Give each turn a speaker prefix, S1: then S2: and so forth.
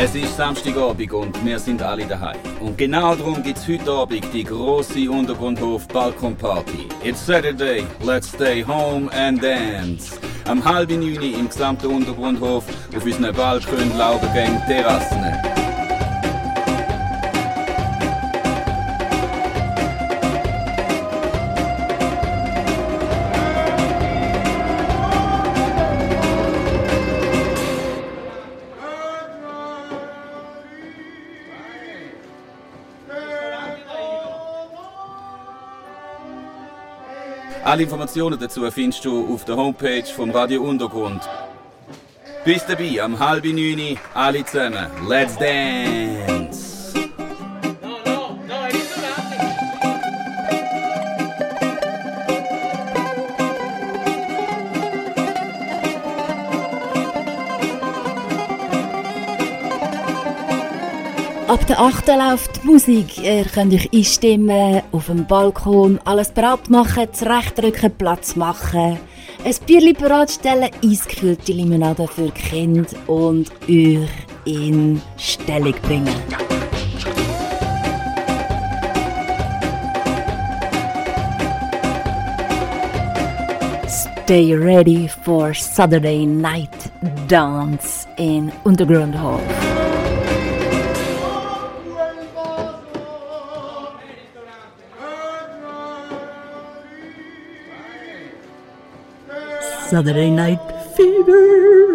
S1: Es ist Samstagabend und wir sind alle daheim. Und genau darum gibt es heute Abend die große Untergrundhof Balkon Party. It's Saturday, let's stay home and dance. Am halben Juni im gesamten Untergrundhof auf unseren Balkon, Laubengängen, Terrassen. Alle Informationen dazu findest du auf der Homepage vom Radio Untergrund. Bis dabei am halben neun, alle zusammen. Let's dance!
S2: Ab der 8. läuft die Musik. Ihr könnt euch einstimmen, auf dem Balkon alles bereit machen, zurechtrücken, Platz machen, ein Bierchen bereitstellen, eisgekühlte Limonade für Kinder und euch in Stellung bringen. Stay ready for Saturday night dance in Untergrundhof. Saturday night fever.